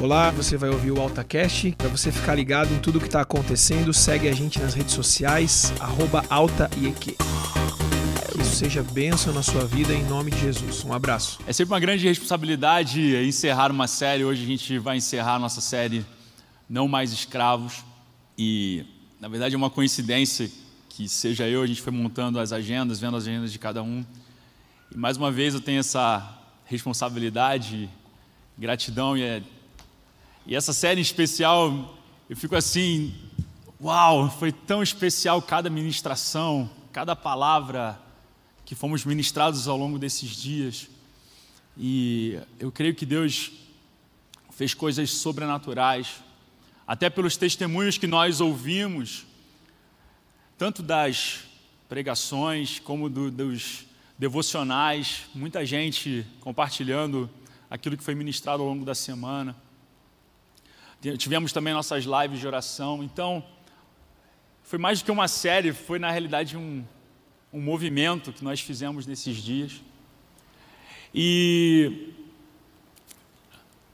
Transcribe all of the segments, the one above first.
Olá, você vai ouvir o AltaCast. Para você ficar ligado em tudo que está acontecendo, segue a gente nas redes sociais, arroba AltaIEQ. Que isso seja bênção na sua vida em nome de Jesus. Um abraço. É sempre uma grande responsabilidade encerrar uma série. Hoje a gente vai encerrar a nossa série Não Mais Escravos. E, na verdade, é uma coincidência que seja eu, a gente foi montando as agendas, vendo as agendas de cada um. E mais uma vez eu tenho essa responsabilidade, gratidão e, é, e essa série em especial, eu fico assim, uau, foi tão especial cada ministração, cada palavra que fomos ministrados ao longo desses dias. E eu creio que Deus fez coisas sobrenaturais, até pelos testemunhos que nós ouvimos, tanto das pregações como do, dos devocionais, muita gente compartilhando aquilo que foi ministrado ao longo da semana. Tivemos também nossas lives de oração. Então, foi mais do que uma série, foi na realidade um, um movimento que nós fizemos nesses dias. E,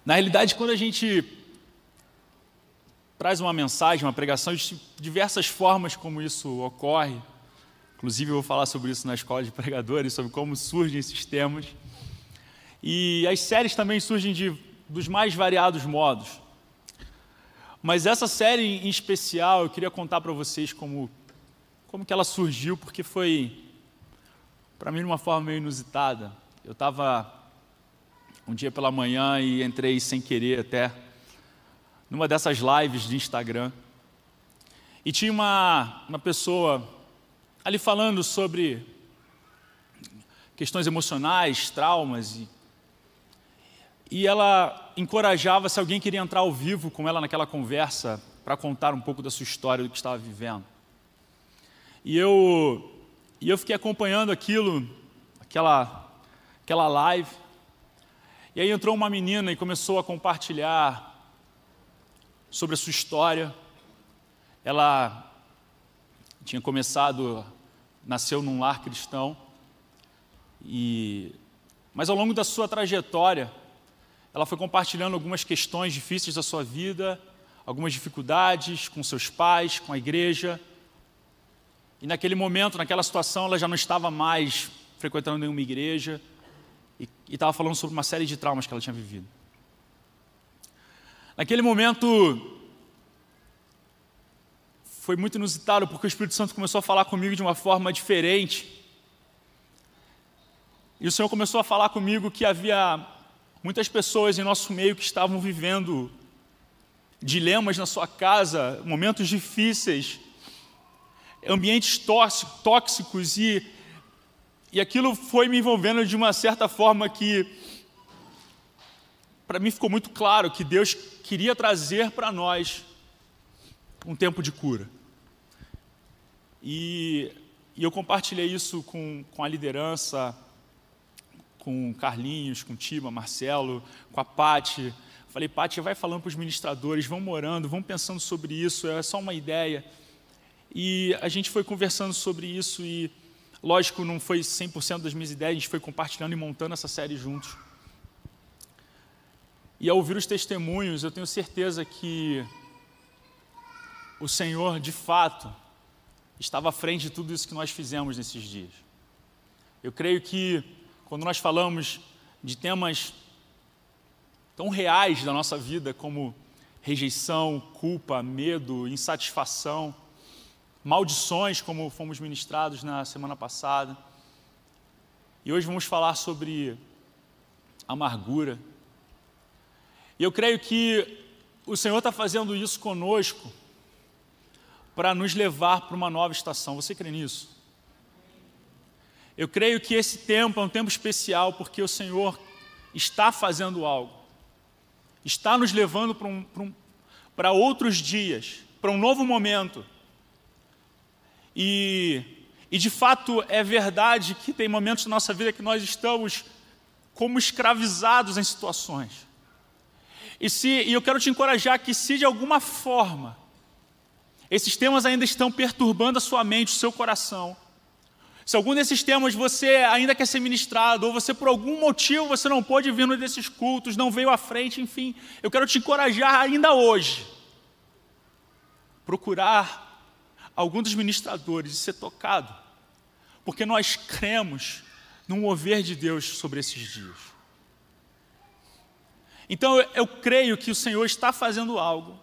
na realidade, quando a gente traz uma mensagem, uma pregação, de diversas formas como isso ocorre, Inclusive, eu vou falar sobre isso na escola de pregadores, sobre como surgem esses temas. E as séries também surgem de, dos mais variados modos. Mas essa série em especial, eu queria contar para vocês como, como que ela surgiu, porque foi, para mim, de uma forma meio inusitada. Eu estava um dia pela manhã e entrei sem querer até numa dessas lives de Instagram. E tinha uma, uma pessoa ali falando sobre questões emocionais, traumas, e, e ela encorajava se alguém queria entrar ao vivo com ela naquela conversa para contar um pouco da sua história, do que estava vivendo. E eu, e eu fiquei acompanhando aquilo, aquela, aquela live, e aí entrou uma menina e começou a compartilhar sobre a sua história. Ela tinha começado nasceu num lar cristão, e, mas ao longo da sua trajetória, ela foi compartilhando algumas questões difíceis da sua vida, algumas dificuldades com seus pais, com a igreja. E naquele momento, naquela situação, ela já não estava mais frequentando nenhuma igreja e estava falando sobre uma série de traumas que ela tinha vivido. Naquele momento, foi muito inusitado, porque o Espírito Santo começou a falar comigo de uma forma diferente. E o Senhor começou a falar comigo que havia muitas pessoas em nosso meio que estavam vivendo dilemas na sua casa, momentos difíceis, ambientes tóxicos e, e aquilo foi me envolvendo de uma certa forma que para mim ficou muito claro que Deus queria trazer para nós um tempo de cura. E, e eu compartilhei isso com, com a liderança, com Carlinhos, com Tiba, Marcelo, com a Pati. Falei, Pati, vai falando para os ministradores, vão morando, vão pensando sobre isso, é só uma ideia. E a gente foi conversando sobre isso e, lógico, não foi 100% das minhas ideias, a gente foi compartilhando e montando essa série juntos. E ao ouvir os testemunhos, eu tenho certeza que o Senhor, de fato, estava à frente de tudo isso que nós fizemos nesses dias. Eu creio que quando nós falamos de temas tão reais da nossa vida como rejeição, culpa, medo, insatisfação, maldições, como fomos ministrados na semana passada. E hoje vamos falar sobre amargura. E eu creio que o Senhor está fazendo isso conosco para nos levar para uma nova estação. Você crê nisso? Eu creio que esse tempo é um tempo especial porque o Senhor está fazendo algo, está nos levando para, um, para, um, para outros dias, para um novo momento. E, e de fato é verdade que tem momentos na nossa vida que nós estamos como escravizados em situações. E, se, e eu quero te encorajar que, se de alguma forma esses temas ainda estão perturbando a sua mente, o seu coração. Se algum desses temas você ainda quer ser ministrado, ou você por algum motivo você não pôde vir num desses cultos, não veio à frente, enfim, eu quero te encorajar ainda hoje. Procurar algum dos ministradores e ser tocado, porque nós cremos no mover de Deus sobre esses dias. Então eu, eu creio que o Senhor está fazendo algo,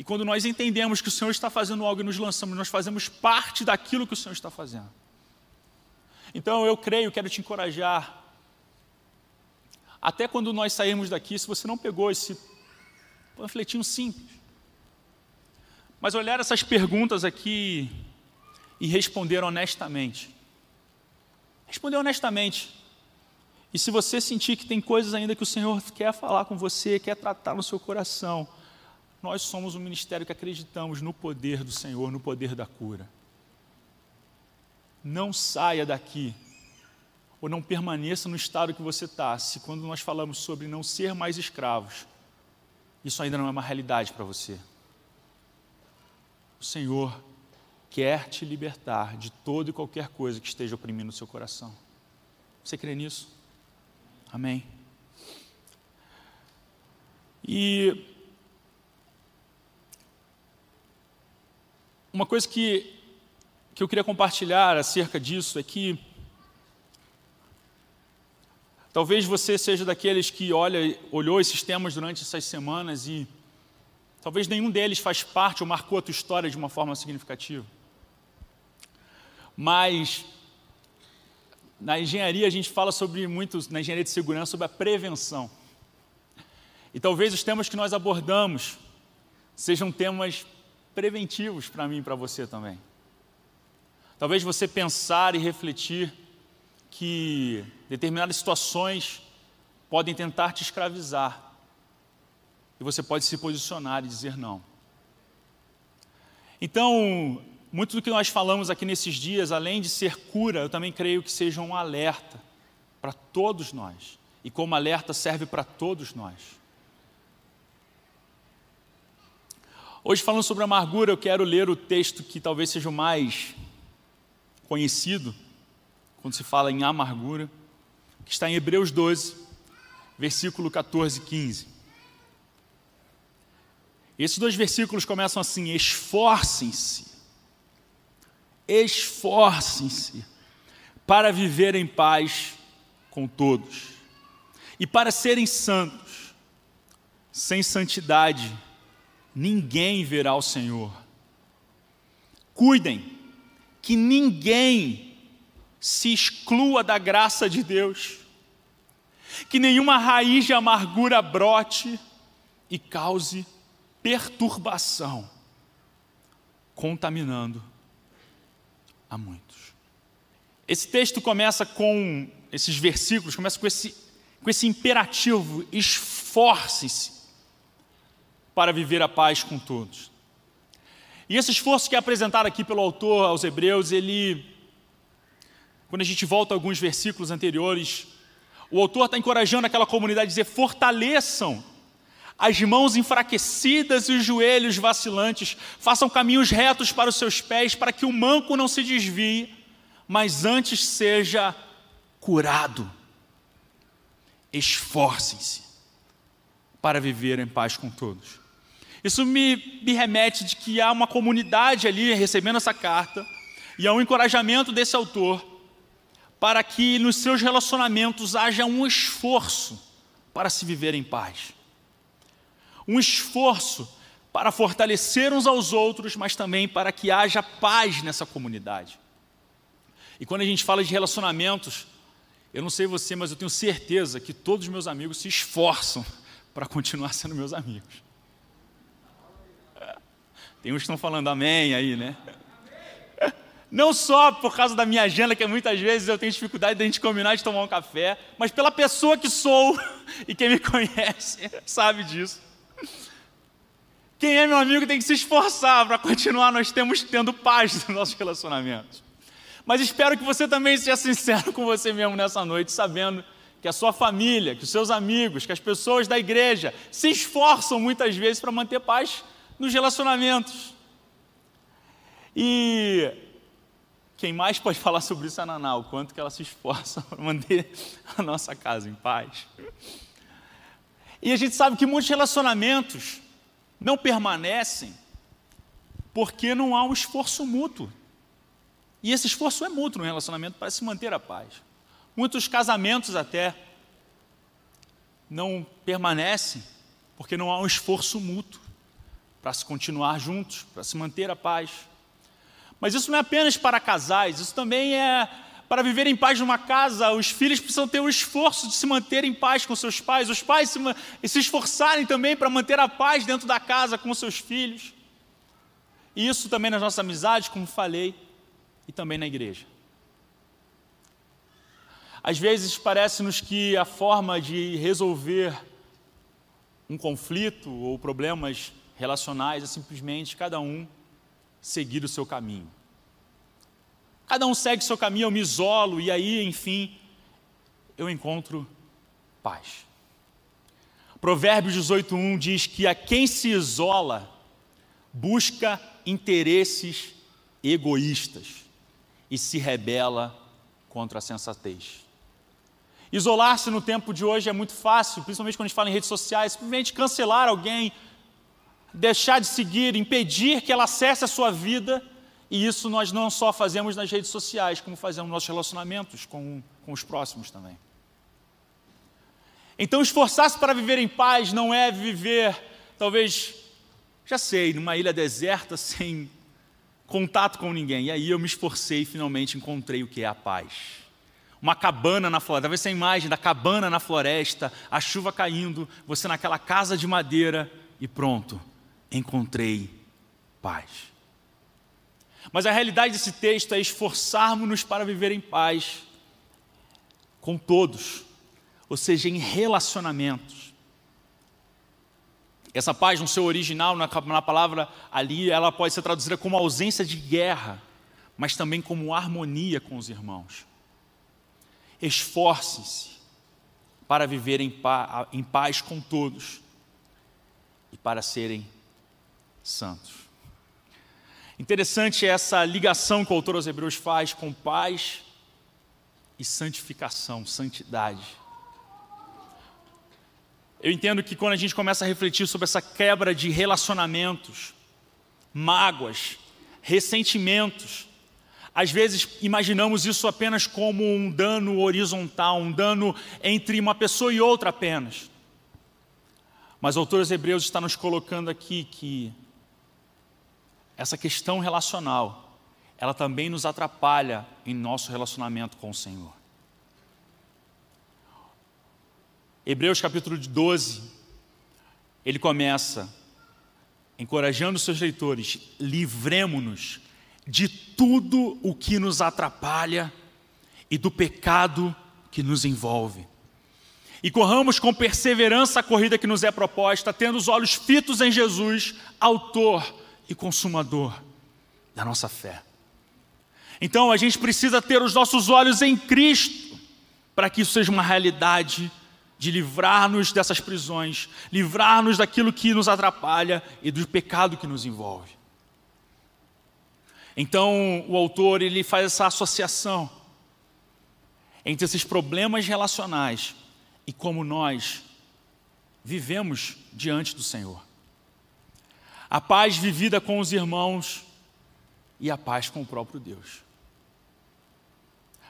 e quando nós entendemos que o Senhor está fazendo algo e nos lançamos, nós fazemos parte daquilo que o Senhor está fazendo. Então eu creio, quero te encorajar. Até quando nós sairmos daqui, se você não pegou esse panfletinho simples, mas olhar essas perguntas aqui e responder honestamente. Responder honestamente. E se você sentir que tem coisas ainda que o Senhor quer falar com você, quer tratar no seu coração, nós somos um ministério que acreditamos no poder do Senhor, no poder da cura. Não saia daqui, ou não permaneça no estado que você está, se quando nós falamos sobre não ser mais escravos, isso ainda não é uma realidade para você. O Senhor quer te libertar de toda e qualquer coisa que esteja oprimindo o seu coração. Você crê nisso? Amém. E Uma coisa que, que eu queria compartilhar acerca disso é que talvez você seja daqueles que olha, olhou esses temas durante essas semanas e talvez nenhum deles faz parte ou marcou a tua história de uma forma significativa. Mas na engenharia a gente fala sobre muito, na engenharia de segurança, sobre a prevenção. E talvez os temas que nós abordamos sejam temas preventivos para mim e para você também. Talvez você pensar e refletir que determinadas situações podem tentar te escravizar. E você pode se posicionar e dizer não. Então, muito do que nós falamos aqui nesses dias, além de ser cura, eu também creio que seja um alerta para todos nós. E como alerta serve para todos nós. Hoje, falando sobre amargura, eu quero ler o texto que talvez seja o mais conhecido, quando se fala em amargura, que está em Hebreus 12, versículo 14 e 15. Esses dois versículos começam assim: esforcem-se, esforcem-se para viver em paz com todos e para serem santos, sem santidade ninguém verá o Senhor. Cuidem que ninguém se exclua da graça de Deus, que nenhuma raiz de amargura brote e cause perturbação, contaminando a muitos. Esse texto começa com esses versículos, começa com esse, com esse imperativo: esforce-se para viver a paz com todos. E esse esforço que é apresentado aqui pelo autor aos Hebreus, ele, quando a gente volta a alguns versículos anteriores, o autor está encorajando aquela comunidade a dizer: fortaleçam as mãos enfraquecidas e os joelhos vacilantes, façam caminhos retos para os seus pés, para que o manco não se desvie, mas antes seja curado. Esforcem-se para viver em paz com todos. Isso me, me remete de que há uma comunidade ali recebendo essa carta e há um encorajamento desse autor para que nos seus relacionamentos haja um esforço para se viver em paz. Um esforço para fortalecer uns aos outros, mas também para que haja paz nessa comunidade. E quando a gente fala de relacionamentos, eu não sei você, mas eu tenho certeza que todos os meus amigos se esforçam para continuar sendo meus amigos. Tem uns que estão falando amém aí, né? Não só por causa da minha agenda, que muitas vezes eu tenho dificuldade de a gente combinar de tomar um café, mas pela pessoa que sou e quem me conhece sabe disso. Quem é meu amigo tem que se esforçar para continuar nós temos tendo paz nos nossos relacionamentos. Mas espero que você também seja sincero com você mesmo nessa noite, sabendo que a sua família, que os seus amigos, que as pessoas da igreja se esforçam muitas vezes para manter paz nos relacionamentos. E quem mais pode falar sobre isso é a Naná, o quanto que ela se esforça para manter a nossa casa em paz. E a gente sabe que muitos relacionamentos não permanecem porque não há um esforço mútuo. E esse esforço é mútuo no relacionamento para se manter a paz. Muitos casamentos até não permanecem porque não há um esforço mútuo para se continuar juntos, para se manter a paz. Mas isso não é apenas para casais, isso também é para viver em paz numa casa. Os filhos precisam ter o esforço de se manter em paz com seus pais, os pais se, se esforçarem também para manter a paz dentro da casa com seus filhos. E isso também nas nossas amizades, como falei, e também na igreja. Às vezes parece-nos que a forma de resolver um conflito ou problemas relacionais é simplesmente cada um seguir o seu caminho. Cada um segue o seu caminho, eu me isolo e aí, enfim, eu encontro paz. Provérbios 18:1 diz que a quem se isola busca interesses egoístas e se rebela contra a sensatez. Isolar-se no tempo de hoje é muito fácil, principalmente quando a gente fala em redes sociais, simplesmente cancelar alguém, deixar de seguir, impedir que ela acesse a sua vida, e isso nós não só fazemos nas redes sociais, como fazemos nos nossos relacionamentos com, com os próximos também. Então, esforçar-se para viver em paz não é viver, talvez, já sei, numa ilha deserta sem contato com ninguém. E aí eu me esforcei e finalmente encontrei o que é a paz uma cabana na floresta, talvez essa imagem da cabana na floresta, a chuva caindo, você naquela casa de madeira e pronto, encontrei paz. Mas a realidade desse texto é esforçarmos-nos para viver em paz com todos, ou seja, em relacionamentos. Essa paz, no seu original, na, palavra ali, ela pode ser traduzida como ausência de guerra, mas também como harmonia com os irmãos. Esforcem-se para viver em paz, em paz com todos e para serem santos. Interessante essa ligação que o autor aos Hebreus faz com paz e santificação, santidade. Eu entendo que quando a gente começa a refletir sobre essa quebra de relacionamentos, mágoas, ressentimentos, às vezes imaginamos isso apenas como um dano horizontal, um dano entre uma pessoa e outra apenas. Mas o autor dos Hebreus está nos colocando aqui que essa questão relacional, ela também nos atrapalha em nosso relacionamento com o Senhor. Hebreus capítulo 12, ele começa encorajando seus leitores: livremo-nos de tudo o que nos atrapalha e do pecado que nos envolve. E corramos com perseverança a corrida que nos é proposta, tendo os olhos fitos em Jesus, Autor e Consumador da nossa fé. Então a gente precisa ter os nossos olhos em Cristo, para que isso seja uma realidade de livrar-nos dessas prisões, livrar-nos daquilo que nos atrapalha e do pecado que nos envolve. Então, o autor ele faz essa associação entre esses problemas relacionais e como nós vivemos diante do Senhor. A paz vivida com os irmãos e a paz com o próprio Deus.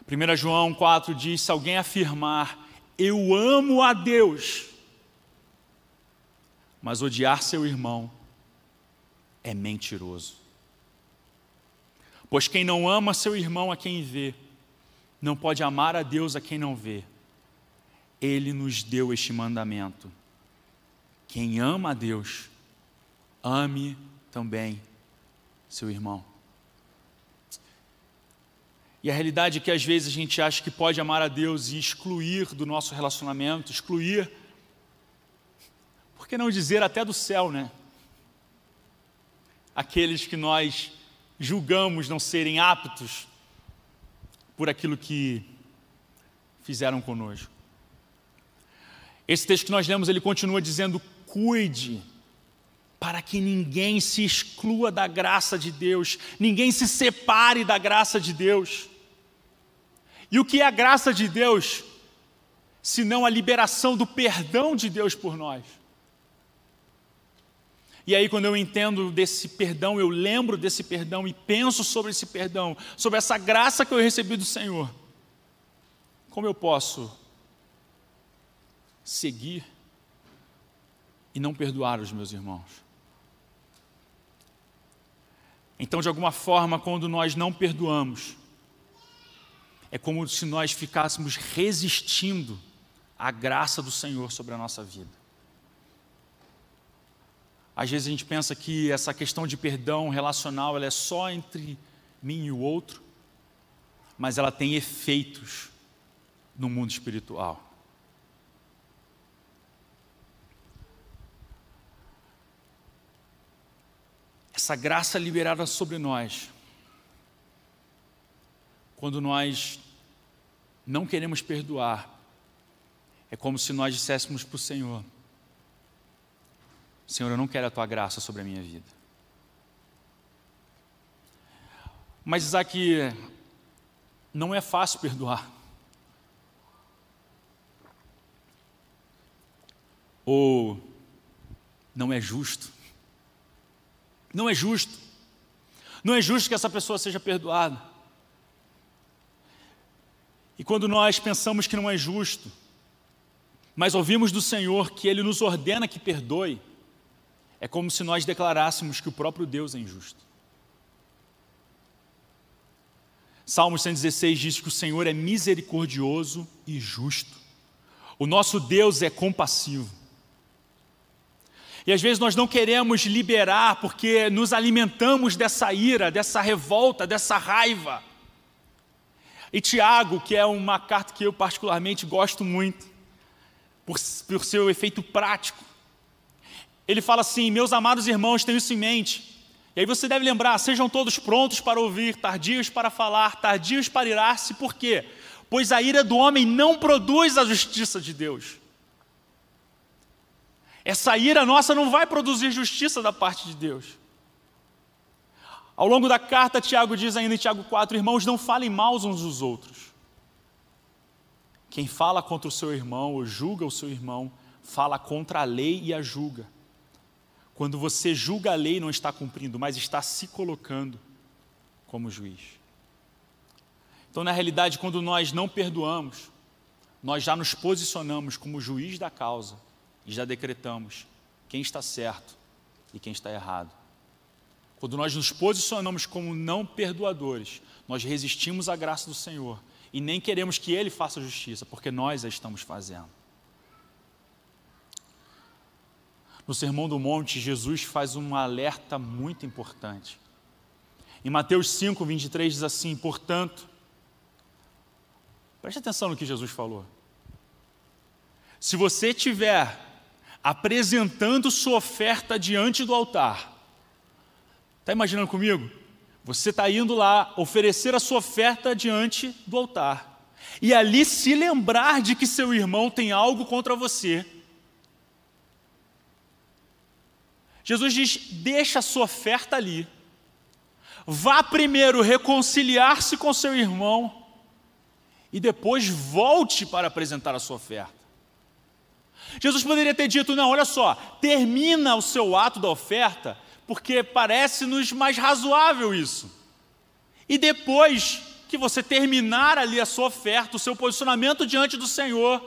1 João 4 diz: se alguém afirmar, eu amo a Deus, mas odiar seu irmão é mentiroso. Pois quem não ama seu irmão a quem vê, não pode amar a Deus a quem não vê. Ele nos deu este mandamento: quem ama a Deus, ame também seu irmão. E a realidade é que às vezes a gente acha que pode amar a Deus e excluir do nosso relacionamento, excluir, por que não dizer até do céu, né? Aqueles que nós julgamos não serem aptos por aquilo que fizeram conosco. Esse texto que nós lemos, ele continua dizendo: cuide para que ninguém se exclua da graça de Deus, ninguém se separe da graça de Deus. E o que é a graça de Deus, senão a liberação do perdão de Deus por nós? E aí, quando eu entendo desse perdão, eu lembro desse perdão e penso sobre esse perdão, sobre essa graça que eu recebi do Senhor, como eu posso seguir e não perdoar os meus irmãos? Então, de alguma forma, quando nós não perdoamos, é como se nós ficássemos resistindo à graça do Senhor sobre a nossa vida. Às vezes a gente pensa que essa questão de perdão relacional ela é só entre mim e o outro, mas ela tem efeitos no mundo espiritual. Essa graça liberada sobre nós, quando nós não queremos perdoar, é como se nós disséssemos para o Senhor: Senhor, eu não quero a tua graça sobre a minha vida. Mas, Isaac, não é fácil perdoar. Ou não é justo. Não é justo. Não é justo que essa pessoa seja perdoada. E quando nós pensamos que não é justo, mas ouvimos do Senhor que Ele nos ordena que perdoe, é como se nós declarássemos que o próprio Deus é injusto. Salmos 116 diz que o Senhor é misericordioso e justo. O nosso Deus é compassivo. E às vezes nós não queremos liberar porque nos alimentamos dessa ira, dessa revolta, dessa raiva. E Tiago, que é uma carta que eu particularmente gosto muito, por, por seu efeito prático, ele fala assim: Meus amados irmãos, tenham isso em mente. E aí você deve lembrar: sejam todos prontos para ouvir, tardios para falar, tardios para irar-se, por quê? Pois a ira do homem não produz a justiça de Deus. Essa ira nossa não vai produzir justiça da parte de Deus. Ao longo da carta, Tiago diz ainda em Tiago 4: Irmãos, não falem mal uns dos outros. Quem fala contra o seu irmão ou julga o seu irmão, fala contra a lei e a julga. Quando você julga a lei, não está cumprindo, mas está se colocando como juiz. Então, na realidade, quando nós não perdoamos, nós já nos posicionamos como juiz da causa e já decretamos quem está certo e quem está errado. Quando nós nos posicionamos como não perdoadores, nós resistimos à graça do Senhor e nem queremos que Ele faça justiça, porque nós a estamos fazendo. No Sermão do Monte, Jesus faz um alerta muito importante. Em Mateus 5, 23 diz assim: Portanto, preste atenção no que Jesus falou. Se você tiver apresentando sua oferta diante do altar. Está imaginando comigo? Você está indo lá oferecer a sua oferta diante do altar. E ali se lembrar de que seu irmão tem algo contra você. Jesus diz: deixa a sua oferta ali. Vá primeiro reconciliar-se com seu irmão e depois volte para apresentar a sua oferta. Jesus poderia ter dito: não, olha só, termina o seu ato da oferta, porque parece-nos mais razoável isso. E depois que você terminar ali a sua oferta, o seu posicionamento diante do Senhor,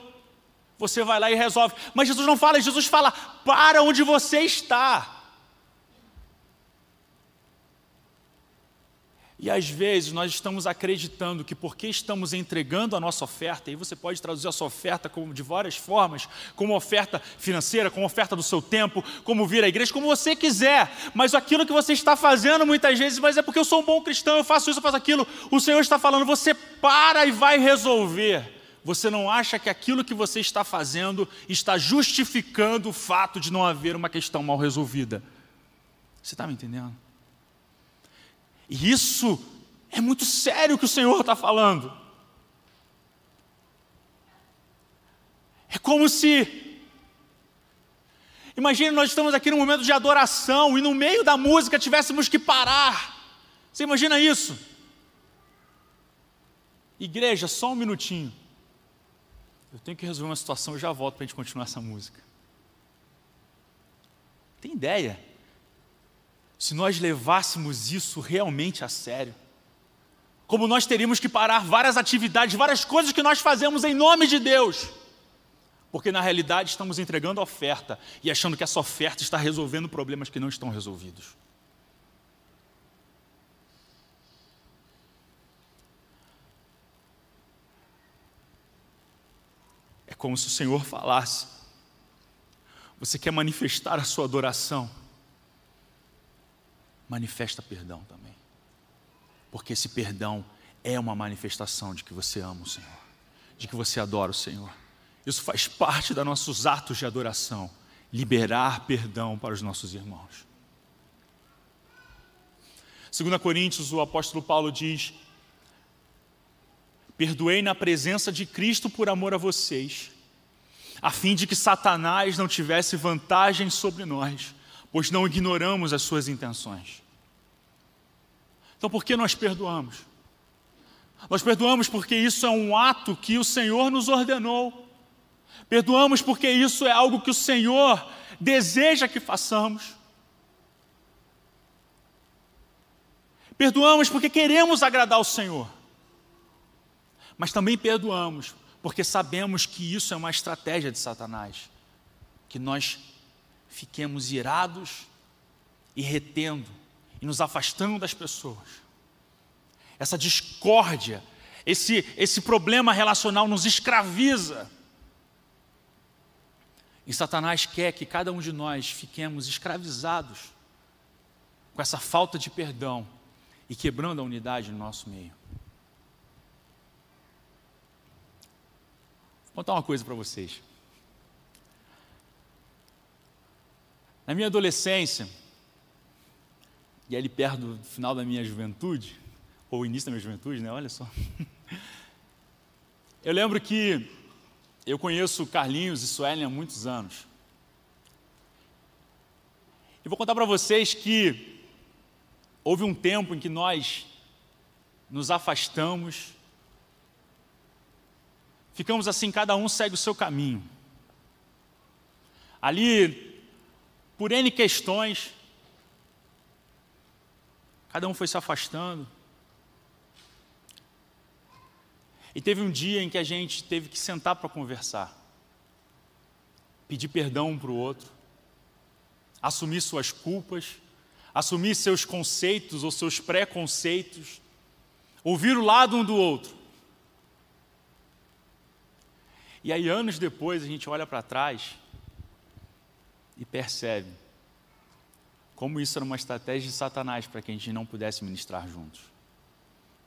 você vai lá e resolve. Mas Jesus não fala, Jesus fala: para onde você está. E às vezes nós estamos acreditando que porque estamos entregando a nossa oferta, e você pode traduzir a sua oferta como, de várias formas, como oferta financeira, como oferta do seu tempo, como vir à igreja, como você quiser, mas aquilo que você está fazendo muitas vezes, mas é porque eu sou um bom cristão, eu faço isso, eu faço aquilo, o Senhor está falando, você para e vai resolver. Você não acha que aquilo que você está fazendo está justificando o fato de não haver uma questão mal resolvida? Você está me entendendo? E isso é muito sério que o Senhor está falando. É como se Imagine nós estamos aqui num momento de adoração e no meio da música tivéssemos que parar. Você imagina isso? Igreja, só um minutinho. Eu tenho que resolver uma situação e já volto para a gente continuar essa música. Tem ideia? Se nós levássemos isso realmente a sério, como nós teríamos que parar várias atividades, várias coisas que nós fazemos em nome de Deus porque na realidade estamos entregando oferta e achando que essa oferta está resolvendo problemas que não estão resolvidos. É como se o Senhor falasse: Você quer manifestar a sua adoração? Manifesta perdão também. Porque esse perdão é uma manifestação de que você ama o Senhor, de que você adora o Senhor. Isso faz parte dos nossos atos de adoração, liberar perdão para os nossos irmãos. 2 Coríntios, o apóstolo Paulo diz: Perdoei na presença de Cristo por amor a vocês, a fim de que Satanás não tivesse vantagem sobre nós, pois não ignoramos as suas intenções. Então, por que nós perdoamos? Nós perdoamos porque isso é um ato que o Senhor nos ordenou. Perdoamos porque isso é algo que o Senhor deseja que façamos. Perdoamos porque queremos agradar o Senhor. Mas também perdoamos porque sabemos que isso é uma estratégia de Satanás. Que nós fiquemos irados e retendo e nos afastando das pessoas. Essa discórdia, esse, esse problema relacional nos escraviza. E Satanás quer que cada um de nós fiquemos escravizados com essa falta de perdão e quebrando a unidade no nosso meio. Vou contar uma coisa para vocês. Na minha adolescência, e ali perto do final da minha juventude, ou início da minha juventude, né? Olha só. Eu lembro que eu conheço Carlinhos e Suelen há muitos anos. E vou contar para vocês que houve um tempo em que nós nos afastamos, ficamos assim, cada um segue o seu caminho. Ali, por N questões, cada um foi se afastando. E teve um dia em que a gente teve que sentar para conversar, pedir perdão um para o outro, assumir suas culpas, assumir seus conceitos ou seus preconceitos, ouvir o lado um do outro. E aí, anos depois, a gente olha para trás e percebe como isso era uma estratégia de Satanás para que a gente não pudesse ministrar juntos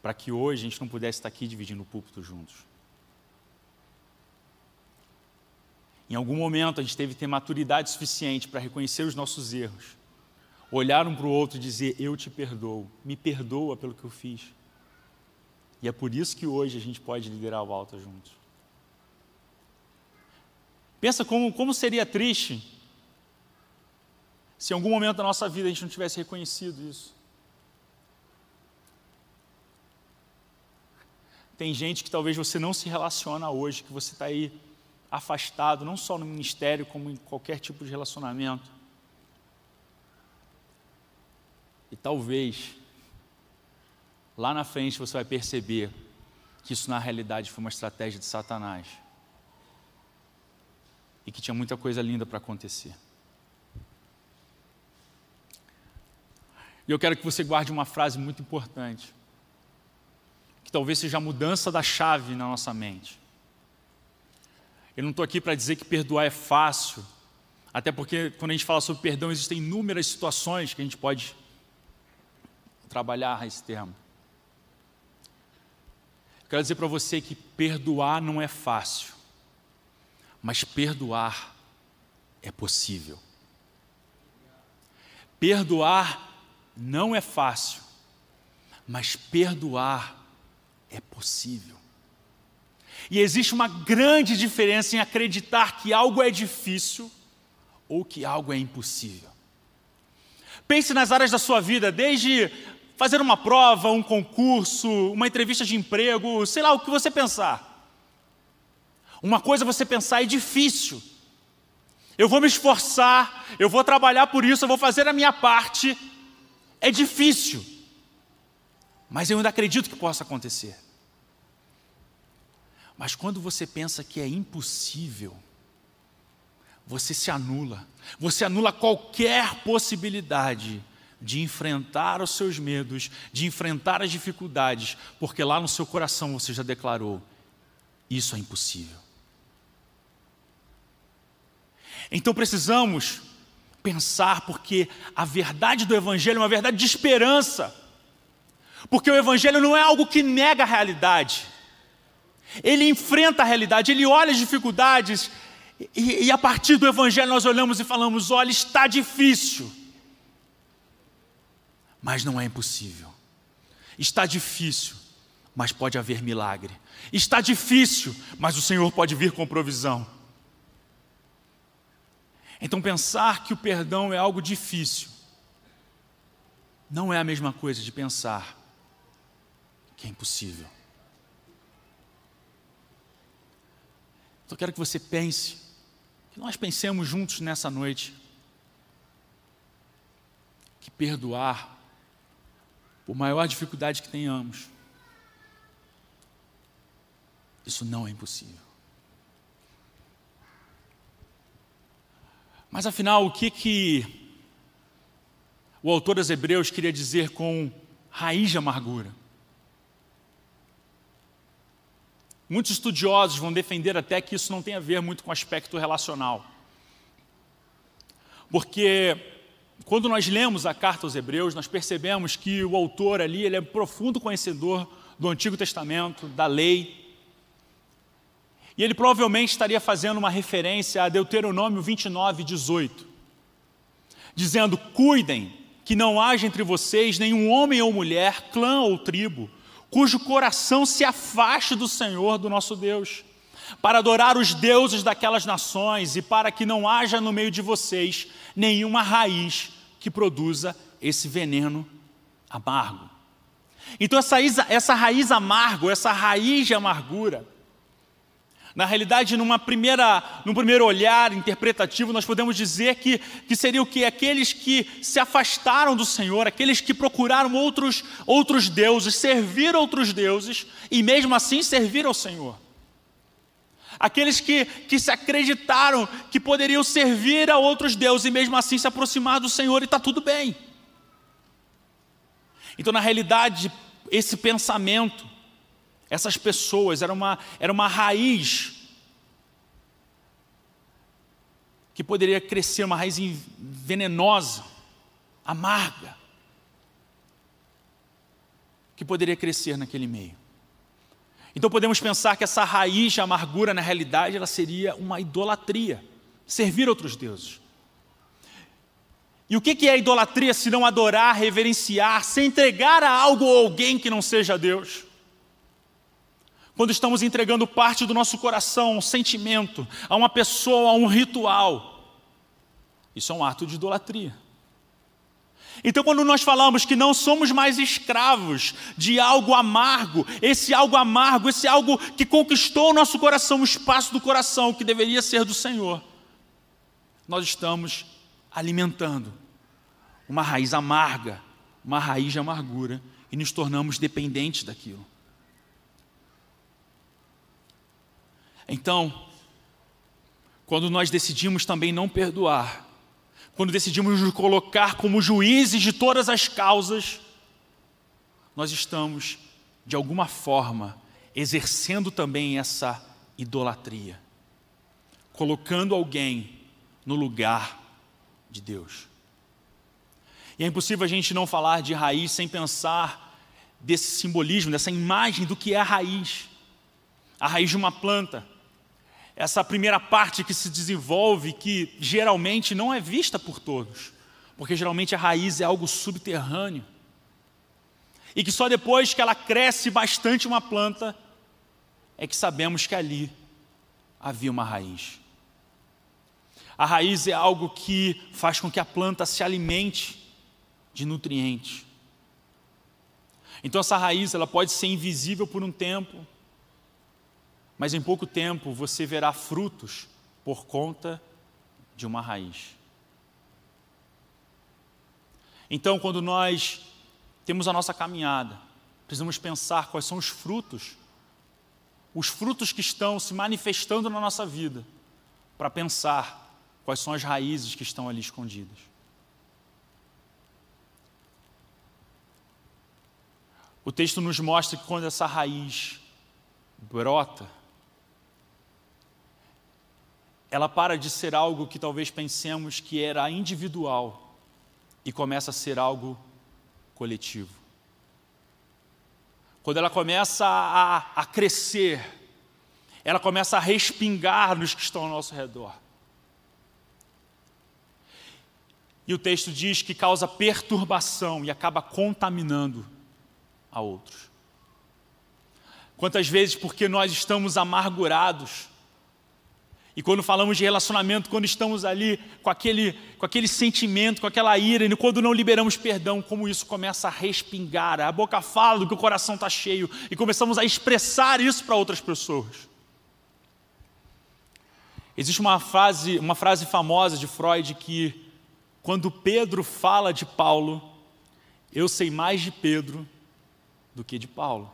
para que hoje a gente não pudesse estar aqui dividindo o púlpito juntos. Em algum momento a gente teve que ter maturidade suficiente para reconhecer os nossos erros, olhar um para o outro e dizer: Eu te perdoo, me perdoa pelo que eu fiz. E é por isso que hoje a gente pode liderar o alta juntos. Pensa como, como seria triste se em algum momento da nossa vida a gente não tivesse reconhecido isso. Tem gente que talvez você não se relaciona hoje, que você está aí afastado, não só no ministério, como em qualquer tipo de relacionamento. E talvez, lá na frente você vai perceber que isso na realidade foi uma estratégia de Satanás. E que tinha muita coisa linda para acontecer. E eu quero que você guarde uma frase muito importante que talvez seja a mudança da chave na nossa mente. Eu não estou aqui para dizer que perdoar é fácil, até porque quando a gente fala sobre perdão, existem inúmeras situações que a gente pode trabalhar esse termo. Eu quero dizer para você que perdoar não é fácil, mas perdoar é possível. Perdoar não é fácil, mas perdoar é possível. E existe uma grande diferença em acreditar que algo é difícil ou que algo é impossível. Pense nas áreas da sua vida, desde fazer uma prova, um concurso, uma entrevista de emprego, sei lá o que você pensar. Uma coisa é você pensar é difícil. Eu vou me esforçar, eu vou trabalhar por isso, eu vou fazer a minha parte. É difícil. Mas eu ainda acredito que possa acontecer. Mas quando você pensa que é impossível, você se anula. Você anula qualquer possibilidade de enfrentar os seus medos, de enfrentar as dificuldades, porque lá no seu coração você já declarou: isso é impossível. Então precisamos pensar, porque a verdade do Evangelho é uma verdade de esperança, porque o Evangelho não é algo que nega a realidade, ele enfrenta a realidade, ele olha as dificuldades, e, e a partir do Evangelho nós olhamos e falamos: olha, está difícil, mas não é impossível, está difícil, mas pode haver milagre, está difícil, mas o Senhor pode vir com provisão. Então, pensar que o perdão é algo difícil não é a mesma coisa de pensar que é impossível. Então, quero que você pense, que nós pensemos juntos nessa noite, que perdoar, por maior dificuldade que tenhamos, isso não é impossível. Mas afinal, o que que o autor dos Hebreus queria dizer com raiz de amargura? Muitos estudiosos vão defender até que isso não tem a ver muito com aspecto relacional. Porque quando nós lemos a carta aos Hebreus, nós percebemos que o autor ali ele é profundo conhecedor do Antigo Testamento, da lei, e ele provavelmente estaria fazendo uma referência a Deuteronômio 29, 18, dizendo: Cuidem que não haja entre vocês nenhum homem ou mulher, clã ou tribo, cujo coração se afaste do Senhor, do nosso Deus, para adorar os deuses daquelas nações e para que não haja no meio de vocês nenhuma raiz que produza esse veneno amargo. Então, essa essa raiz amargo, essa raiz de amargura, na realidade, numa primeira, num primeiro olhar interpretativo, nós podemos dizer que, que seria o que? Aqueles que se afastaram do Senhor, aqueles que procuraram outros, outros deuses, servir outros deuses e mesmo assim servir ao Senhor. Aqueles que, que se acreditaram que poderiam servir a outros deuses e mesmo assim se aproximar do Senhor e está tudo bem. Então, na realidade, esse pensamento essas pessoas, era uma, era uma raiz que poderia crescer, uma raiz venenosa, amarga, que poderia crescer naquele meio. Então podemos pensar que essa raiz de amargura, na realidade, ela seria uma idolatria, servir outros deuses. E o que é idolatria se não adorar, reverenciar, se entregar a algo ou alguém que não seja Deus? Quando estamos entregando parte do nosso coração, um sentimento, a uma pessoa, a um ritual. Isso é um ato de idolatria. Então, quando nós falamos que não somos mais escravos de algo amargo, esse algo amargo, esse algo que conquistou o nosso coração, o espaço do coração que deveria ser do Senhor, nós estamos alimentando uma raiz amarga, uma raiz de amargura, e nos tornamos dependentes daquilo. Então, quando nós decidimos também não perdoar, quando decidimos nos colocar como juízes de todas as causas, nós estamos, de alguma forma, exercendo também essa idolatria, colocando alguém no lugar de Deus. E é impossível a gente não falar de raiz sem pensar desse simbolismo, dessa imagem do que é a raiz. A raiz de uma planta essa primeira parte que se desenvolve, que geralmente não é vista por todos, porque geralmente a raiz é algo subterrâneo. E que só depois que ela cresce bastante uma planta, é que sabemos que ali havia uma raiz. A raiz é algo que faz com que a planta se alimente de nutrientes. Então essa raiz ela pode ser invisível por um tempo, mas em pouco tempo você verá frutos por conta de uma raiz. Então, quando nós temos a nossa caminhada, precisamos pensar quais são os frutos, os frutos que estão se manifestando na nossa vida, para pensar quais são as raízes que estão ali escondidas. O texto nos mostra que quando essa raiz brota, ela para de ser algo que talvez pensemos que era individual e começa a ser algo coletivo. Quando ela começa a, a crescer, ela começa a respingar nos que estão ao nosso redor. E o texto diz que causa perturbação e acaba contaminando a outros. Quantas vezes, porque nós estamos amargurados, e quando falamos de relacionamento, quando estamos ali com aquele, com aquele sentimento, com aquela ira, e quando não liberamos perdão, como isso começa a respingar, a boca fala do que o coração está cheio, e começamos a expressar isso para outras pessoas. Existe uma frase, uma frase famosa de Freud que quando Pedro fala de Paulo, eu sei mais de Pedro do que de Paulo.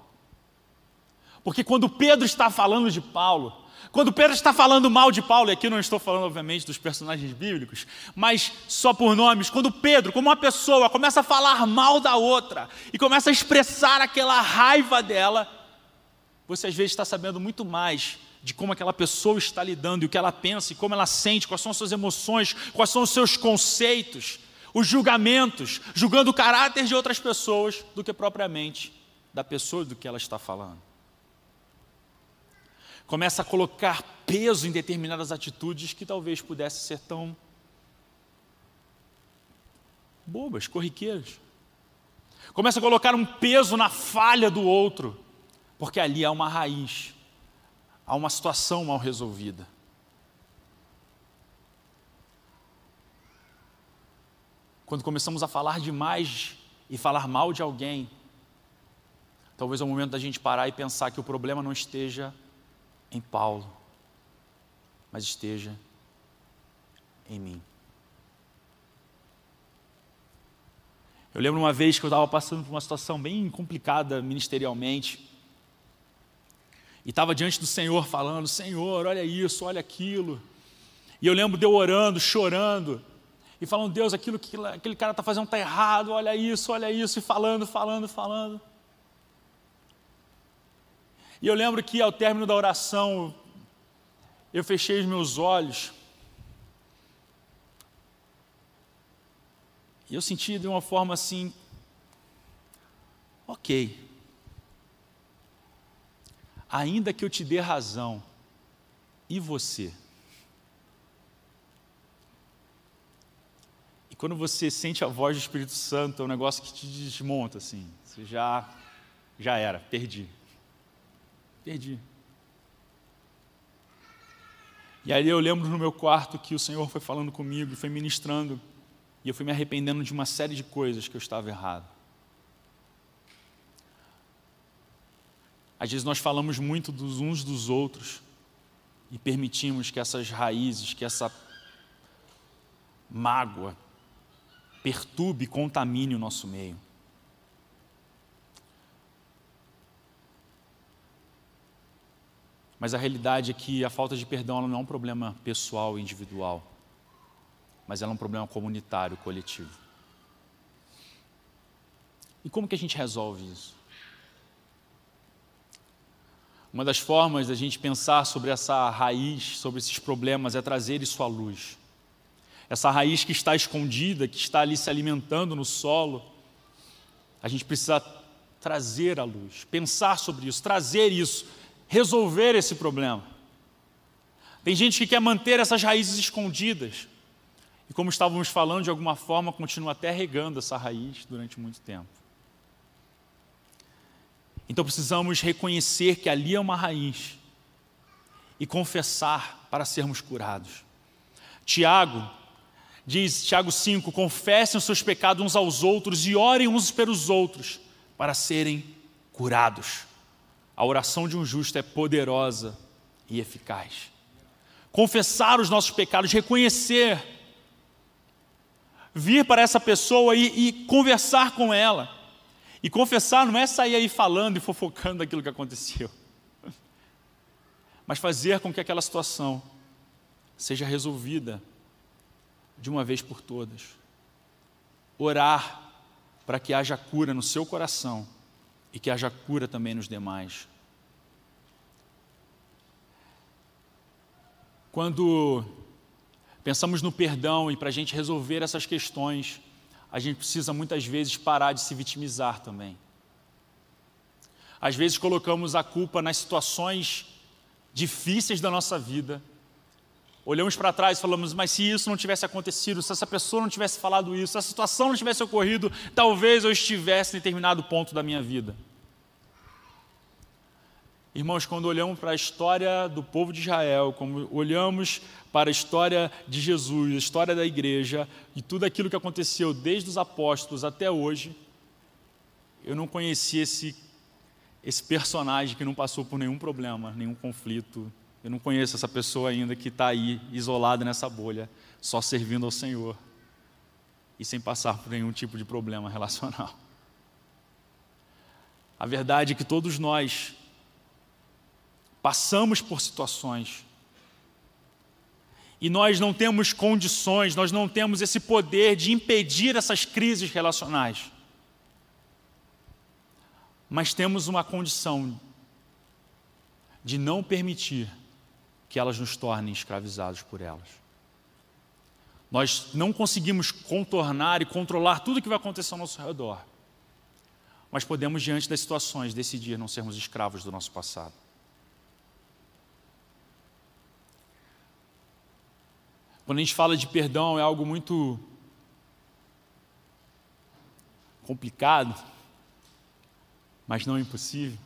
Porque quando Pedro está falando de Paulo, quando Pedro está falando mal de Paulo, e aqui não estou falando, obviamente, dos personagens bíblicos, mas só por nomes, quando Pedro, como uma pessoa, começa a falar mal da outra e começa a expressar aquela raiva dela, você às vezes está sabendo muito mais de como aquela pessoa está lidando e o que ela pensa e como ela sente, quais são as suas emoções, quais são os seus conceitos, os julgamentos, julgando o caráter de outras pessoas do que propriamente da pessoa do que ela está falando. Começa a colocar peso em determinadas atitudes que talvez pudessem ser tão bobas, corriqueiras. Começa a colocar um peso na falha do outro, porque ali há uma raiz a uma situação mal resolvida. Quando começamos a falar demais e falar mal de alguém, talvez é o momento da gente parar e pensar que o problema não esteja em Paulo, mas esteja em mim. Eu lembro uma vez que eu estava passando por uma situação bem complicada ministerialmente, e estava diante do Senhor falando: Senhor, olha isso, olha aquilo. E eu lembro de eu orando, chorando, e falando: Deus, aquilo que aquele cara está fazendo está errado, olha isso, olha isso, e falando, falando, falando. E eu lembro que ao término da oração, eu fechei os meus olhos. E eu senti de uma forma assim, ok ainda que eu te dê razão, e você? E quando você sente a voz do Espírito Santo, é um negócio que te desmonta, assim, você já, já era, perdi. Perdi. E aí eu lembro no meu quarto que o Senhor foi falando comigo, foi ministrando, e eu fui me arrependendo de uma série de coisas que eu estava errado. Às vezes nós falamos muito dos uns dos outros e permitimos que essas raízes, que essa mágoa perturbe contamine o nosso meio. Mas a realidade é que a falta de perdão não é um problema pessoal, individual, mas ela é um problema comunitário, coletivo. E como que a gente resolve isso? Uma das formas da gente pensar sobre essa raiz, sobre esses problemas, é trazer isso à luz. Essa raiz que está escondida, que está ali se alimentando no solo, a gente precisa trazer à luz, pensar sobre isso, trazer isso, resolver esse problema. Tem gente que quer manter essas raízes escondidas, e como estávamos falando, de alguma forma, continua até regando essa raiz durante muito tempo. Então precisamos reconhecer que ali é uma raiz e confessar para sermos curados. Tiago, diz Tiago 5: confessem os seus pecados uns aos outros e orem uns pelos outros para serem curados. A oração de um justo é poderosa e eficaz. Confessar os nossos pecados, reconhecer, vir para essa pessoa e, e conversar com ela. E confessar não é sair aí falando e fofocando aquilo que aconteceu, mas fazer com que aquela situação seja resolvida de uma vez por todas. Orar para que haja cura no seu coração e que haja cura também nos demais. Quando pensamos no perdão e para a gente resolver essas questões, a gente precisa muitas vezes parar de se vitimizar também. Às vezes colocamos a culpa nas situações difíceis da nossa vida. Olhamos para trás e falamos, mas se isso não tivesse acontecido, se essa pessoa não tivesse falado isso, se a situação não tivesse ocorrido, talvez eu estivesse em determinado ponto da minha vida. Irmãos, quando olhamos para a história do povo de Israel, como olhamos para a história de Jesus, a história da igreja e tudo aquilo que aconteceu desde os apóstolos até hoje, eu não conheci esse, esse personagem que não passou por nenhum problema, nenhum conflito. Eu não conheço essa pessoa ainda que está aí, isolada nessa bolha, só servindo ao Senhor e sem passar por nenhum tipo de problema relacional. A verdade é que todos nós passamos por situações. E nós não temos condições, nós não temos esse poder de impedir essas crises relacionais. Mas temos uma condição de não permitir que elas nos tornem escravizados por elas. Nós não conseguimos contornar e controlar tudo que vai acontecer ao nosso redor. Mas podemos, diante das situações, decidir não sermos escravos do nosso passado. Quando a gente fala de perdão, é algo muito complicado, mas não impossível.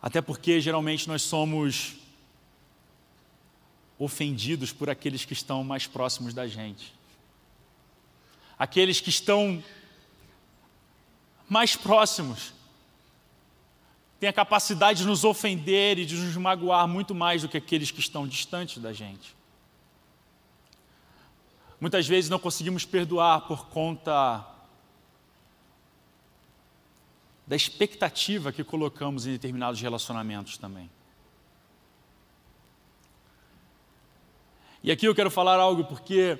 Até porque geralmente nós somos ofendidos por aqueles que estão mais próximos da gente. Aqueles que estão mais próximos têm a capacidade de nos ofender e de nos magoar muito mais do que aqueles que estão distantes da gente. Muitas vezes não conseguimos perdoar por conta da expectativa que colocamos em determinados relacionamentos também. E aqui eu quero falar algo porque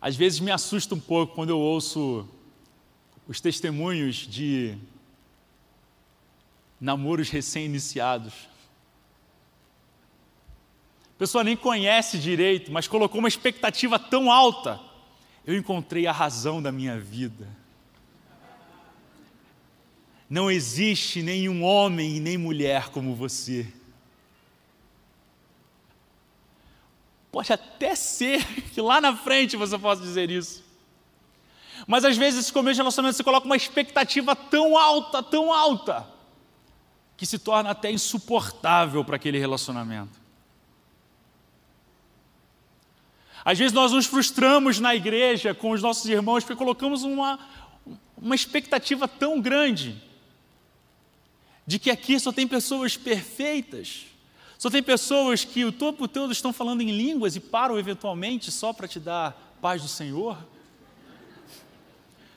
às vezes me assusta um pouco quando eu ouço os testemunhos de namoros recém-iniciados pessoa nem conhece direito, mas colocou uma expectativa tão alta. Eu encontrei a razão da minha vida. Não existe nenhum homem e nem mulher como você. Pode até ser que lá na frente você possa dizer isso. Mas às vezes, esse começo de relacionamento, você coloca uma expectativa tão alta, tão alta, que se torna até insuportável para aquele relacionamento. Às vezes nós nos frustramos na igreja com os nossos irmãos porque colocamos uma, uma expectativa tão grande de que aqui só tem pessoas perfeitas, só tem pessoas que o tempo todo estão falando em línguas e param eventualmente só para te dar paz do Senhor.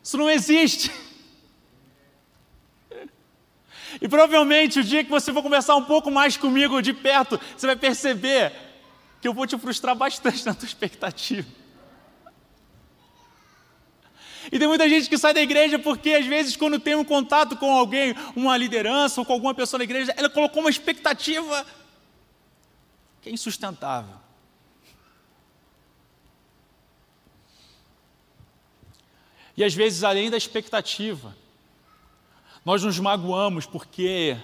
Isso não existe. E provavelmente o dia que você for conversar um pouco mais comigo de perto, você vai perceber que eu vou te frustrar bastante na tua expectativa. E tem muita gente que sai da igreja porque, às vezes, quando tem um contato com alguém, uma liderança ou com alguma pessoa na igreja, ela colocou uma expectativa que é insustentável. E às vezes, além da expectativa, nós nos magoamos porque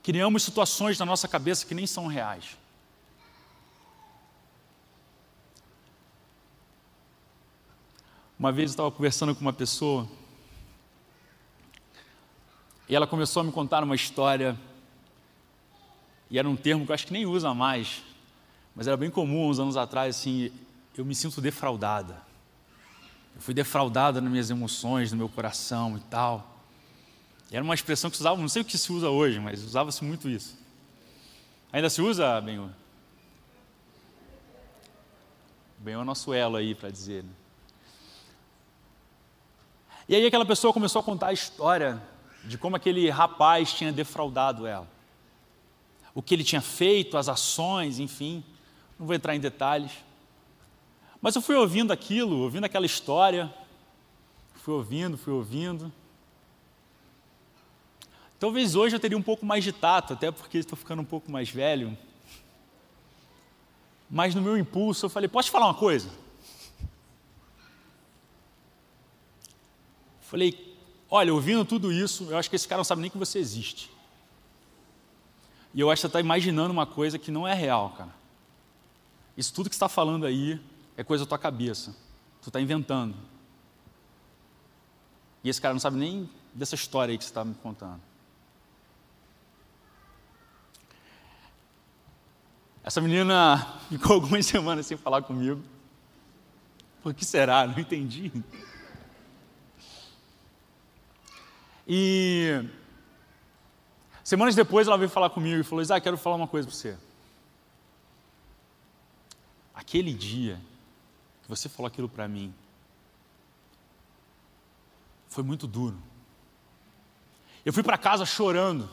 criamos situações na nossa cabeça que nem são reais. Uma vez eu estava conversando com uma pessoa e ela começou a me contar uma história, e era um termo que eu acho que nem usa mais, Mas era bem comum uns anos atrás, assim, eu me sinto defraudada. Eu fui defraudada nas minhas emoções, no meu coração e tal. E era uma expressão que se usava, não sei o que se usa hoje, mas usava-se muito isso. Ainda se usa, Benhor? Benhor é nosso elo aí para dizer. Né? E aí aquela pessoa começou a contar a história de como aquele rapaz tinha defraudado ela. O que ele tinha feito, as ações, enfim. Não vou entrar em detalhes. Mas eu fui ouvindo aquilo, ouvindo aquela história. Fui ouvindo, fui ouvindo. Talvez hoje eu teria um pouco mais de tato, até porque estou ficando um pouco mais velho. Mas no meu impulso eu falei: Posso falar uma coisa? Falei: Olha, ouvindo tudo isso, eu acho que esse cara não sabe nem que você existe. E eu acho que você está imaginando uma coisa que não é real, cara. Isso tudo que está falando aí é coisa da tua cabeça. Tu está inventando. E esse cara não sabe nem dessa história aí que você está me contando. Essa menina ficou algumas semanas sem falar comigo. Por que será? Não entendi. E semanas depois ela veio falar comigo e falou: Isaac, quero falar uma coisa para você. Aquele dia que você falou aquilo para mim foi muito duro. Eu fui para casa chorando.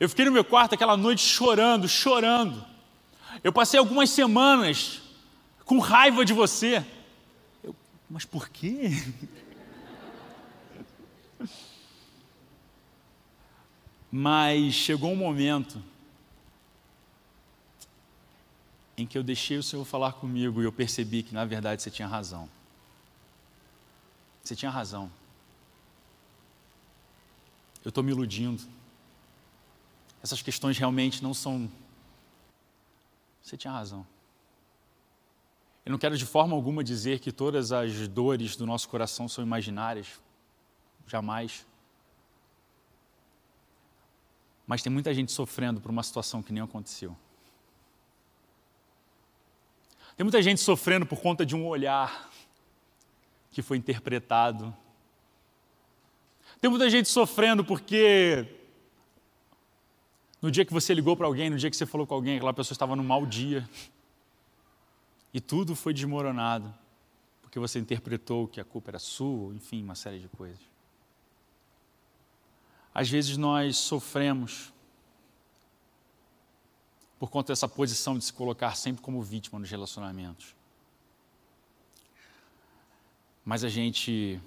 Eu fiquei no meu quarto aquela noite chorando, chorando. Eu passei algumas semanas com raiva de você. Eu, mas por quê? Mas chegou um momento em que eu deixei o Senhor falar comigo e eu percebi que na verdade você tinha razão. Você tinha razão. Eu estou me iludindo. Essas questões realmente não são. Você tinha razão. Eu não quero de forma alguma dizer que todas as dores do nosso coração são imaginárias. Jamais. Mas tem muita gente sofrendo por uma situação que nem aconteceu. Tem muita gente sofrendo por conta de um olhar que foi interpretado. Tem muita gente sofrendo porque no dia que você ligou para alguém, no dia que você falou com alguém, aquela pessoa estava num mau dia. E tudo foi desmoronado, porque você interpretou que a culpa era sua, enfim, uma série de coisas. Às vezes nós sofremos por conta dessa posição de se colocar sempre como vítima nos relacionamentos. Mas a gente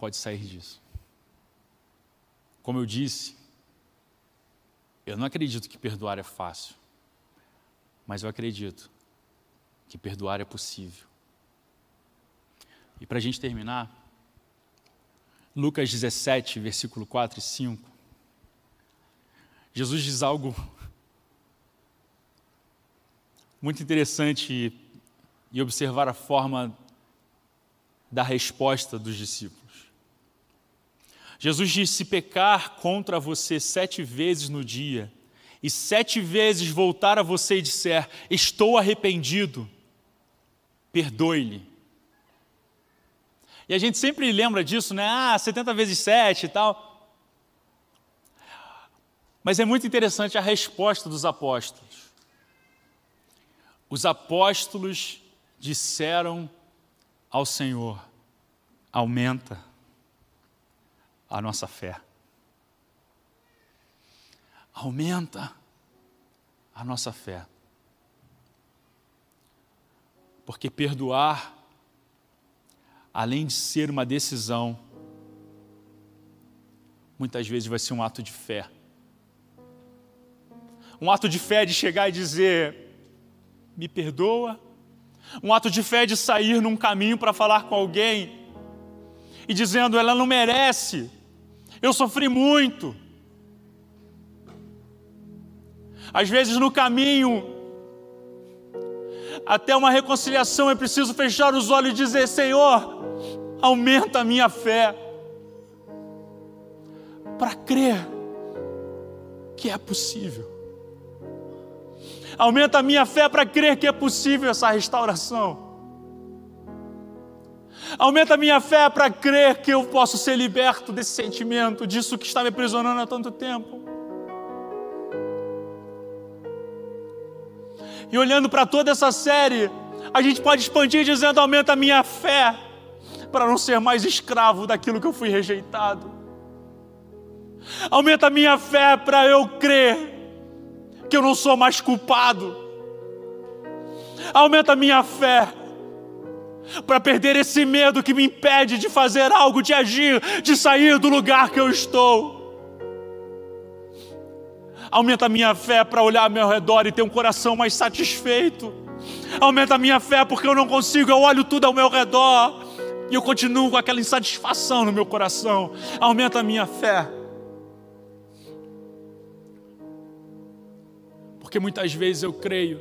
pode sair disso. Como eu disse, eu não acredito que perdoar é fácil, mas eu acredito que perdoar é possível. E para a gente terminar, Lucas 17, versículo 4 e 5. Jesus diz algo muito interessante e observar a forma da resposta dos discípulos. Jesus diz: se pecar contra você sete vezes no dia, e sete vezes voltar a você e disser: Estou arrependido, perdoe-lhe. E a gente sempre lembra disso, né? Ah, 70 vezes 7 e tal. Mas é muito interessante a resposta dos apóstolos. Os apóstolos disseram ao Senhor: aumenta a nossa fé. Aumenta a nossa fé. Porque perdoar além de ser uma decisão, muitas vezes vai ser um ato de fé. Um ato de fé de chegar e dizer: me perdoa. Um ato de fé de sair num caminho para falar com alguém e dizendo: ela não merece, eu sofri muito. Às vezes no caminho até uma reconciliação é preciso fechar os olhos e dizer: Senhor, aumenta a minha fé, para crer que é possível. Aumenta a minha fé para crer que é possível essa restauração. Aumenta a minha fé para crer que eu posso ser liberto desse sentimento, disso que está me aprisionando há tanto tempo. E olhando para toda essa série, a gente pode expandir dizendo: aumenta a minha fé para não ser mais escravo daquilo que eu fui rejeitado. Aumenta a minha fé para eu crer que eu não sou mais culpado. Aumenta a minha fé para perder esse medo que me impede de fazer algo, de agir, de sair do lugar que eu estou. Aumenta a minha fé para olhar ao meu redor e ter um coração mais satisfeito. Aumenta a minha fé porque eu não consigo, eu olho tudo ao meu redor e eu continuo com aquela insatisfação no meu coração. Aumenta a minha fé. Porque muitas vezes eu creio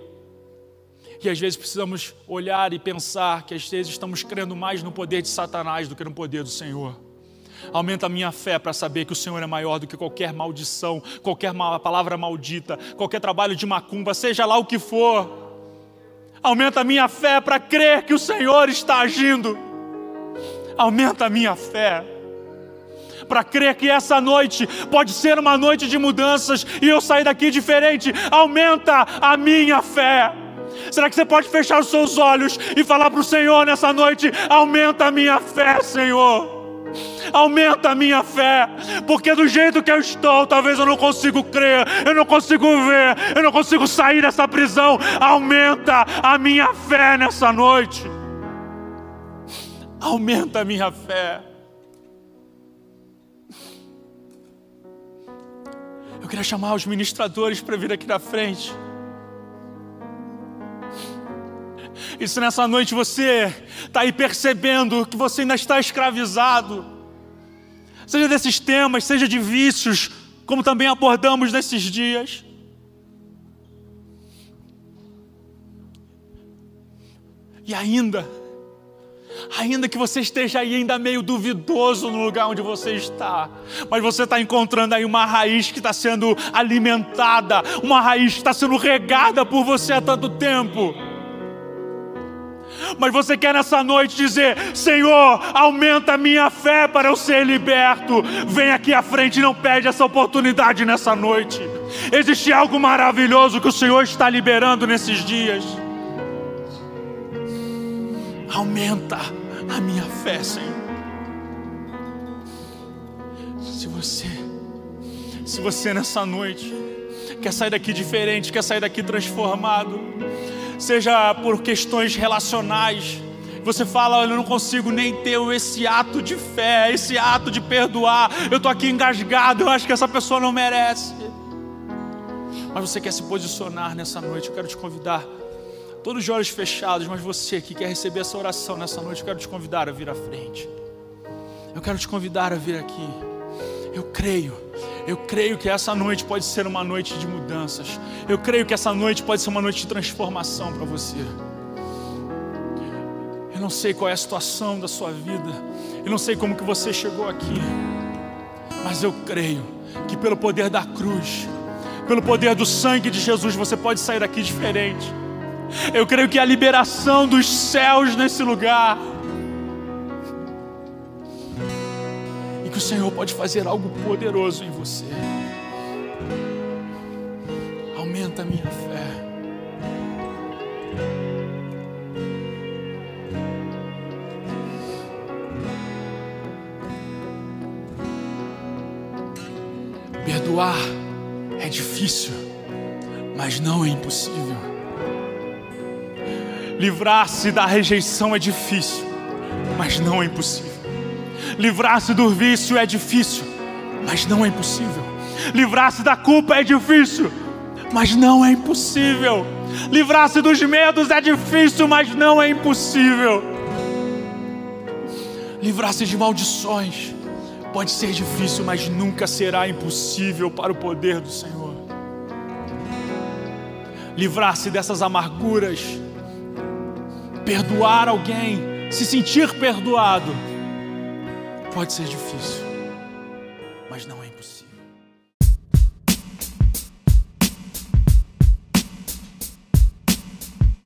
e às vezes precisamos olhar e pensar que às vezes estamos crendo mais no poder de Satanás do que no poder do Senhor. Aumenta a minha fé para saber que o Senhor é maior do que qualquer maldição, qualquer palavra maldita, qualquer trabalho de macumba, seja lá o que for. Aumenta a minha fé para crer que o Senhor está agindo. Aumenta a minha fé para crer que essa noite pode ser uma noite de mudanças e eu sair daqui diferente. Aumenta a minha fé. Será que você pode fechar os seus olhos e falar para o Senhor nessa noite: aumenta a minha fé, Senhor? Aumenta a minha fé, porque do jeito que eu estou, talvez eu não consigo crer, eu não consigo ver, eu não consigo sair dessa prisão. Aumenta a minha fé nessa noite. Aumenta a minha fé. Eu queria chamar os ministradores para vir aqui na frente. E se nessa noite você está aí percebendo que você ainda está escravizado, seja desses temas, seja de vícios, como também abordamos nesses dias. E ainda, ainda que você esteja aí ainda meio duvidoso no lugar onde você está, mas você está encontrando aí uma raiz que está sendo alimentada, uma raiz que está sendo regada por você há tanto tempo mas você quer nessa noite dizer: Senhor, aumenta a minha fé para eu ser liberto. Vem aqui à frente e não perde essa oportunidade nessa noite. Existe algo maravilhoso que o Senhor está liberando nesses dias. Aumenta a minha fé, Senhor. Se você, se você nessa noite quer sair daqui diferente, quer sair daqui transformado, seja por questões relacionais. Você fala, eu não consigo nem ter esse ato de fé, esse ato de perdoar. Eu estou aqui engasgado, eu acho que essa pessoa não merece. Mas você quer se posicionar nessa noite, eu quero te convidar. Todos os olhos fechados, mas você que quer receber essa oração nessa noite, eu quero te convidar a vir à frente. Eu quero te convidar a vir aqui. Eu creio eu creio que essa noite pode ser uma noite de mudanças. Eu creio que essa noite pode ser uma noite de transformação para você. Eu não sei qual é a situação da sua vida. Eu não sei como que você chegou aqui. Mas eu creio que pelo poder da cruz, pelo poder do sangue de Jesus, você pode sair daqui diferente. Eu creio que a liberação dos céus nesse lugar o Senhor pode fazer algo poderoso em você. Aumenta a minha fé. Perdoar é difícil, mas não é impossível. Livrar-se da rejeição é difícil, mas não é impossível. Livrar-se do vício é difícil, mas não é impossível. Livrar-se da culpa é difícil, mas não é impossível. Livrar-se dos medos é difícil, mas não é impossível. Livrar-se de maldições pode ser difícil, mas nunca será impossível para o poder do Senhor. Livrar-se dessas amarguras, perdoar alguém, se sentir perdoado Pode ser difícil,